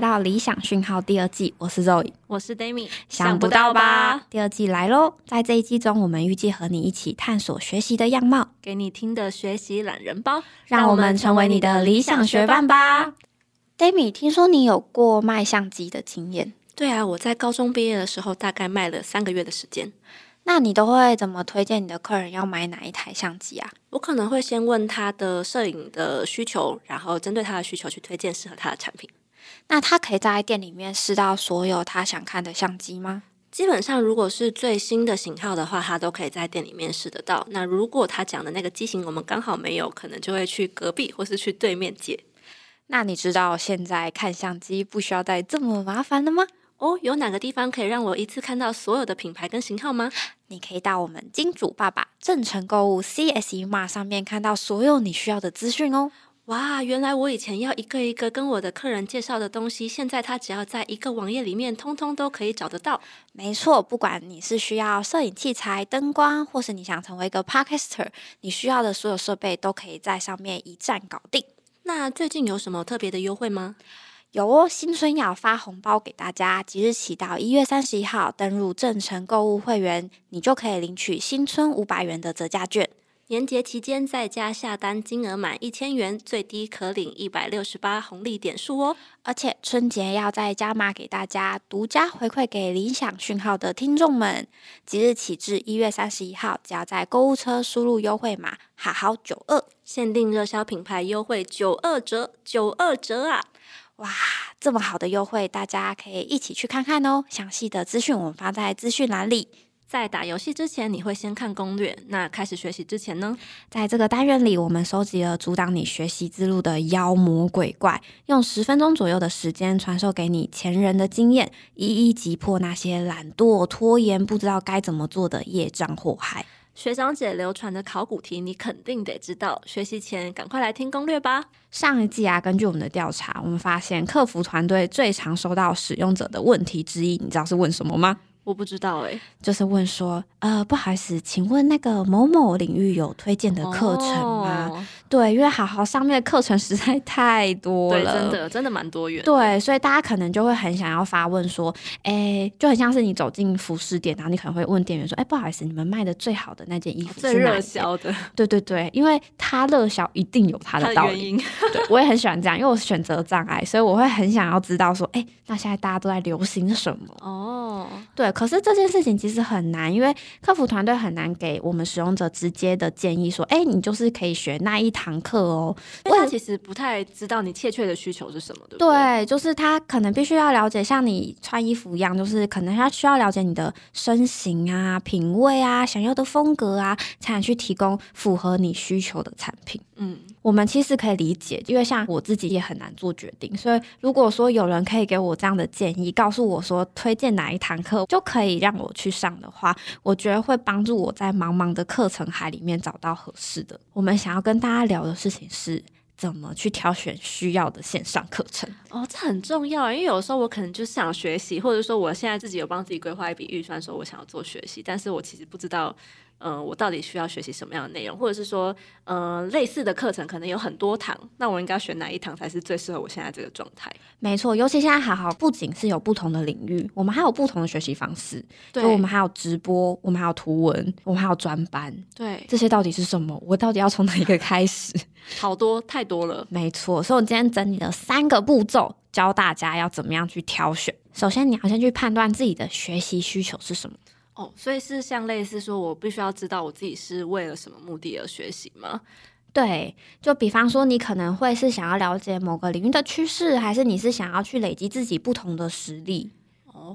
来到理想讯号第二季，我是 Zoe，我是 Dami，想不到吧？第二季来喽！在这一季中，我们预计和你一起探索学习的样貌，给你听的学习懒人包，让我们成为你的理想学伴吧。Dami，听说你有过卖相机的经验？对啊，我在高中毕业的时候，大概卖了三个月的时间。那你都会怎么推荐你的客人要买哪一台相机啊？我可能会先问他的摄影的需求，然后针对他的需求去推荐适合他的产品。那他可以在店里面试到所有他想看的相机吗？基本上，如果是最新的型号的话，他都可以在店里面试得到。那如果他讲的那个机型我们刚好没有，可能就会去隔壁或是去对面借。那你知道现在看相机不需要带这么麻烦了吗？哦，有哪个地方可以让我一次看到所有的品牌跟型号吗？你可以到我们金主爸爸正成购物 CSE 码上面看到所有你需要的资讯哦。哇，原来我以前要一个一个跟我的客人介绍的东西，现在他只要在一个网页里面，通通都可以找得到。没错，不管你是需要摄影器材、灯光，或是你想成为一个 Podcaster，你需要的所有设备都可以在上面一站搞定。那最近有什么特别的优惠吗？有哦，新春要发红包给大家，即日起到一月三十一号，登入正成购物会员，你就可以领取新春五百元的折价券。年节期间在家下单金额满一千元，最低可领一百六十八红利点数哦。而且春节要再加码给大家，独家回馈给理想讯号的听众们，即日起至一月三十一号，只要在购物车输入优惠码“好好九二”，限定热销品牌优惠九二折，九二折啊！哇，这么好的优惠，大家可以一起去看看哦。详细的资讯我们发在资讯栏里。在打游戏之前，你会先看攻略。那开始学习之前呢？在这个单元里，我们收集了阻挡你学习之路的妖魔鬼怪，用十分钟左右的时间传授给你前人的经验，一一击破那些懒惰、拖延、不知道该怎么做的业障祸害。学长姐流传的考古题，你肯定得知道。学习前赶快来听攻略吧。上一季啊，根据我们的调查，我们发现客服团队最常收到使用者的问题之一，你知道是问什么吗？我不知道哎，就是问说，呃，不好意思，请问那个某某领域有推荐的课程吗？对，因为好好上面的课程实在太多了，真的真的蛮多元。对，所以大家可能就会很想要发问说，哎，就很像是你走进服饰店，然后你可能会问店员说，哎，不好意思，你们卖的最好的那件衣服最热销的？对对对，因为它热销一定有它的道理。对，我也很喜欢这样，因为我选择障碍，所以我会很想要知道说，哎，那现在大家都在流行什么？哦，对，可是这件事情其实很难，因为客服团队很难给我们使用者直接的建议说，哎，你就是可以学那一。堂课哦，因为他其实不太知道你切确的需求是什么对不对。对，就是他可能必须要了解，像你穿衣服一样，就是可能他需要了解你的身形啊、品味啊、想要的风格啊，才能去提供符合你需求的产品。嗯，我们其实可以理解，因为像我自己也很难做决定，所以如果说有人可以给我这样的建议，告诉我说推荐哪一堂课就可以让我去上的话，我觉得会帮助我在茫茫的课程海里面找到合适的。我们想要跟大家聊的事情是怎么去挑选需要的线上课程哦，这很重要，因为有时候我可能就是想学习，或者说我现在自己有帮自己规划一笔预算，说我想要做学习，但是我其实不知道。嗯，我到底需要学习什么样的内容，或者是说，嗯，类似的课程可能有很多堂，那我应该选哪一堂才是最适合我现在这个状态？没错，尤其现在还好，不仅是有不同的领域，我们还有不同的学习方式。对，我们还有直播，我们还有图文，我们还有专班。对，这些到底是什么？我到底要从哪一个开始？好多太多了。没错，所以我今天整理了三个步骤，教大家要怎么样去挑选。首先，你要先去判断自己的学习需求是什么。哦，所以是像类似说，我必须要知道我自己是为了什么目的而学习吗？对，就比方说，你可能会是想要了解某个领域的趋势，还是你是想要去累积自己不同的实力？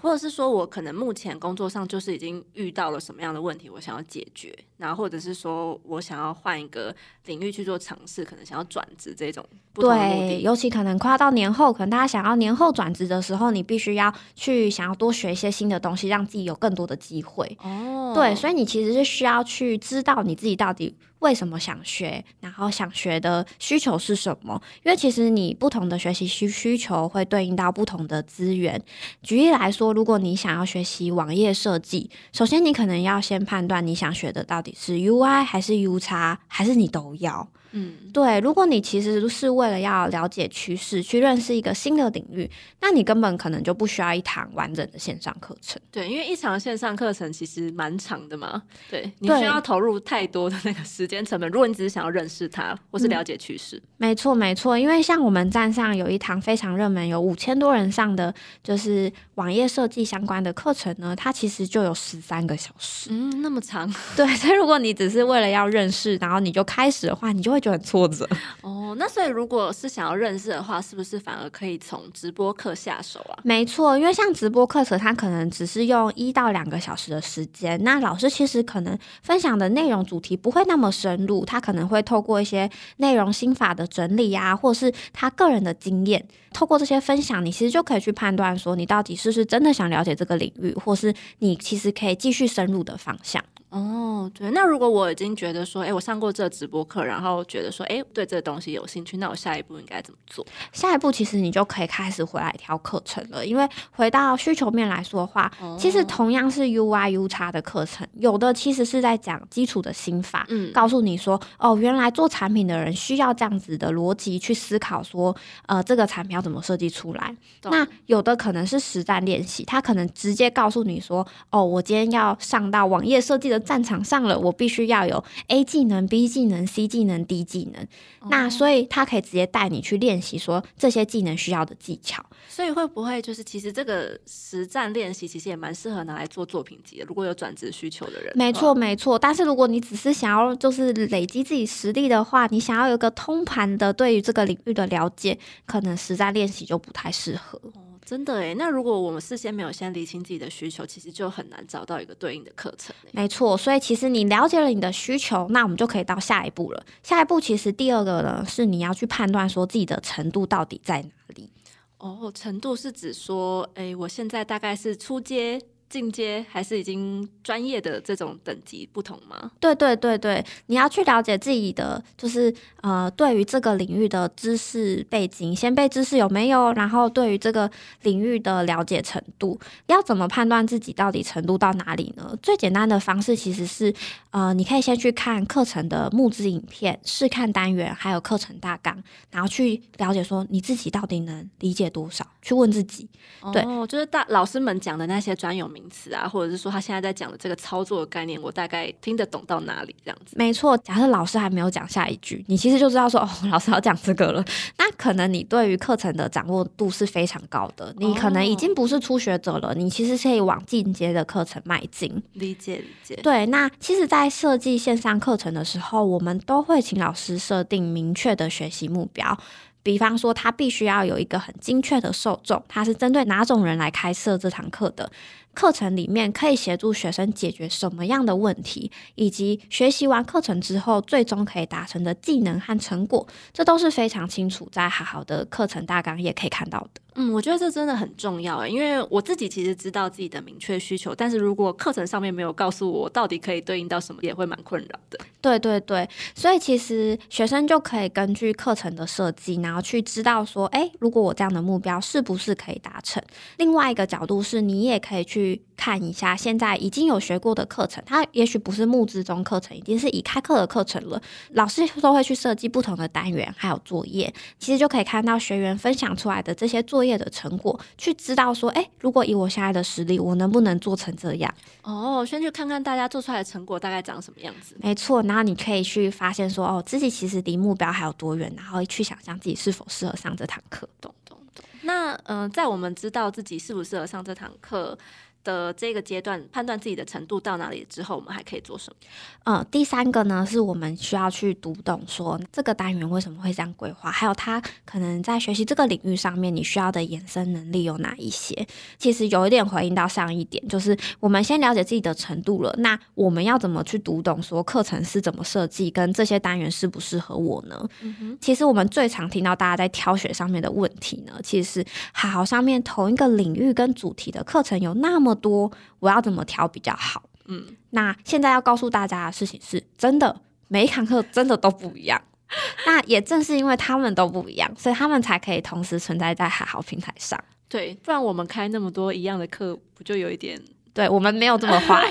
或者是说，我可能目前工作上就是已经遇到了什么样的问题，我想要解决，然后或者是说我想要换一个领域去做尝试，可能想要转职这种。对，尤其可能快要到年后，可能大家想要年后转职的时候，你必须要去想要多学一些新的东西，让自己有更多的机会。哦，对，所以你其实是需要去知道你自己到底。为什么想学，然后想学的需求是什么。因为其实你不同的学习需需求会对应到不同的资源。举例来说，如果你想要学习网页设计，首先你可能要先判断你想学的到底是 UI 还是 U 叉，还是你都要。嗯，对，如果你其实是为了要了解趋势，去认识一个新的领域，那你根本可能就不需要一堂完整的线上课程。对，因为一场线上课程其实蛮长的嘛，对你需要投入太多的那个时间成本。如果你只是想要认识它或是了解趋势，没错，没错，因为像我们站上有一堂非常热门，有五千多人上的，就是网页设计相关的课程呢，它其实就有十三个小时。嗯，那么长对，所以如果你只是为了要认识，然后你就开始的话，你就会觉得很挫折。哦。那所以如果是想要认识的话，是不是反而可以从直播课下手啊？没错，因为像直播课程，它可能只是用一到两个小时的时间，那老师其实可能分享的内容主题不会那么深入，他可能会透过一些内容心法的整理啊，或是他个人的经验，透过这些分享，你其实就可以去判断说，你到底是不是真的想了解这个领域，或是你其实可以继续深入的方向。哦，对，那如果我已经觉得说，哎，我上过这直播课，然后觉得说，哎，对这个东西有兴趣，那我下一步应该怎么做？下一步其实你就可以开始回来挑课程了，因为回到需求面来说的话，哦其实同样是 UI U 叉的课程，有的其实是在讲基础的心法，嗯告诉你说，哦，原来做产品的人需要这样子的逻辑去思考说，呃，这个产品要怎么设计出来。那有的可能是实战练习，他可能直接告诉你说，哦，我今天要上到网页设计的战场上了，我必须要有 A 技能、B 技能、C 技能、D 技能。哦那所以他可以直接带你去练习说这些技能需要的技巧。所以会不会就是其实这个实战练习其实也蛮适合拿来做作品集的？如果有转职需求的人，没错，。没错。但是如果你只是想要就是累积自己实力的话，你想要有一个通盘的对于这个领域的了解，可能实战练习就不太适合。哦，真的诶。那如果我们事先没有先理清自己的需求，其实就很难找到一个对应的课程。没错，所以其实你了解了你的需求，那我们就可以到下一步了。下一步其实第二个呢，是你要去判断说自己的程度到底在哪里。哦，程度是指说，诶，我现在大概是初阶、进阶，还是已经专业的这种等级不同吗？对对对对，你要去了解自己的，就是呃，对于这个领域的知识背景、先辈知识有没有，然后对于这个领域的了解程度，要怎么判断自己到底程度到哪里呢？最简单的方式其实是，呃，你可以先去看课程的募资影片、试看单元，还有课程大纲，然后去了解说你自己到底能理解多少，去问自己。对哦，就是大老师们讲的那些专有名词啊，或者是说他现在在讲的这个操作的概念，我大概听得懂到哪里这样子。没错，假设老师还没有讲下一句，你其实就知道说 哦，老师要讲这个了。那可能你对于课程的掌握度是非常高的，你可能已经不是初学者了，你其实可以往进阶的课程迈进。理解理解。对，那其实，在设计线上课程的时候，我们都会请老师设定明确的学习目标。比方说，他必须要有一个很精确的受众，他是针对哪种人来开设这堂课的。课程里面可以协助学生解决什么样的问题，以及学习完课程之后，最终可以达成的技能和成果，这都是非常清楚，在好好的课程大纲也可以看到的。嗯，我觉得这真的很重要诶，因为我自己其实知道自己的明确需求，但是如果课程上面没有告诉我到底可以对应到什么，也会蛮困扰的。对对对，所以其实学生就可以根据课程的设计，然后去知道说，诶，如果我这样的目标是不是可以达成？另外一个角度是你也可以去看一下现在已经有学过的课程，它也许不是募资中课程，已经是已开课的课程了。老师都会去设计不同的单元，还有作业，其实就可以看到学员分享出来的这些作业的成果，去知道说，诶，如果以我现在的实力，我能不能做成这样？哦，先去看看大家做出来的成果大概长什么样子。没错，然后你可以去发现说，哦，自己其实离目标还有多远，然后去想象自己是否适合上这堂课。懂懂懂。那嗯、呃在我们知道自己适不适合上这堂课的这个阶段，判断自己的程度到哪里之后，我们还可以做什么？呃，第三个呢，是我们需要去读懂说这个单元为什么会这样规划，还有它可能在学习这个领域上面你需要的延伸能力有哪一些。其实有一点回应到上一点，就是我们先了解自己的程度了，那我们要怎么去读懂说课程是怎么设计，跟这些单元适不适合我呢？嗯，其实我们最常听到大家在挑选上面的问题呢，其实是好好上面同一个领域跟主题的课程有那么多，我要怎么调比较好？嗯，那现在要告诉大家的事情是，真的每一堂课真的都不一样。那也正是因为他们都不一样，所以他们才可以同时存在在海豪平台上。对，不然我们开那么多一样的课，不就有一点？对我们没有这么坏。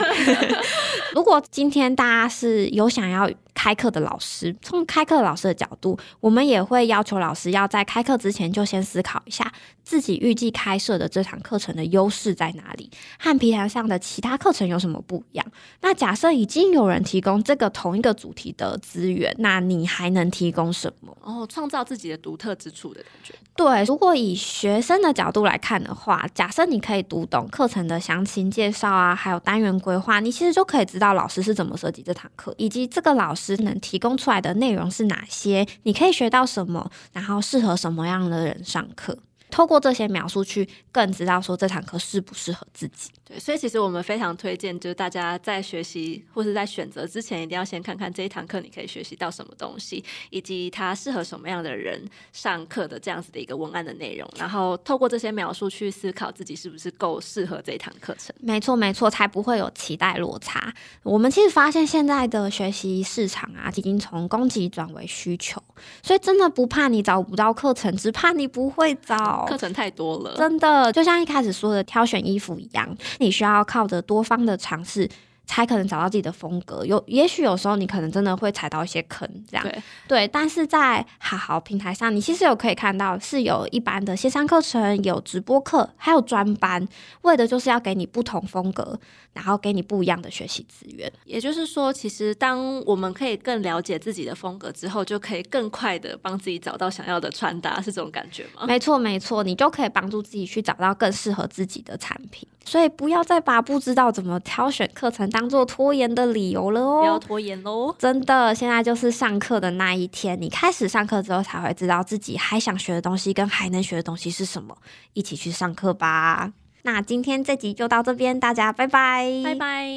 如果今天大家是有想要开课的老师，从开课老师的角度，我们也会要求老师要在开课之前就先思考一下自己预计开设的这堂课程的优势在哪里，和平台上的其他课程有什么不一样。那假设已经有人提供这个同一个主题的资源，那你还能提供什么？哦，创造自己的独特之处的感觉。对，如果以学生的角度来看的话，假设你可以读懂课程的详情介绍啊，还有单元规划，你其实就可以知道老师是怎么设计这堂课，以及这个老师能提供出来的内容是哪些，你可以学到什么，然后适合什么样的人上课。透过这些描述去更知道说这堂课适不适合自己。对，所以其实我们非常推荐，就是大家在学习或是在选择之前，一定要先看看这一堂课你可以学习到什么东西，以及它适合什么样的人上课的这样子的一个文案的内容，然后透过这些描述去思考自己是不是够适合这一堂课程。没错，没错，才不会有期待落差。我们其实发现现在的学习市场啊，已经从供给转为需求，所以真的不怕你找不到课程，只怕你不会找。课程太多了，真的就像一开始说的挑选衣服一样，你需要靠着多方的尝试。才可能找到自己的风格。有，也许有时候你可能真的会踩到一些坑，这样对对。但是在好好平台上，你其实有可以看到是有一般的线上课程，有直播课，还有专班，为的就是要给你不同风格，然后给你不一样的学习资源。也就是说，其实当我们可以更了解自己的风格之后，就可以更快的帮自己找到想要的穿搭，是这种感觉吗？没错，没错，你就可以帮助自己去找到更适合自己的产品。所以不要再把不知道怎么挑选课程当做拖延的理由了哦！不要拖延喽！真的，现在就是上课的那一天，你开始上课之后才会知道自己还想学的东西跟还能学的东西是什么，一起去上课吧！那今天这集就到这边，大家拜拜，拜拜！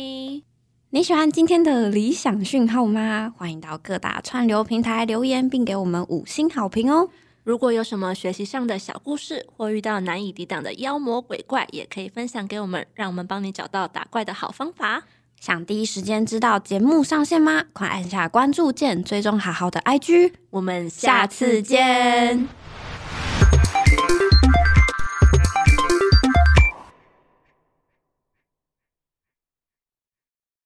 你喜欢今天的理想讯号吗？欢迎到各大串流平台留言，并给我们五星好评哦！如果有什么学习上的小故事，或遇到难以抵挡的妖魔鬼怪，也可以分享给我们，让我们帮你找到打怪的好方法。想第一时间知道节目上线吗？快按下关注键，追踪好好的 IG。我们下次见。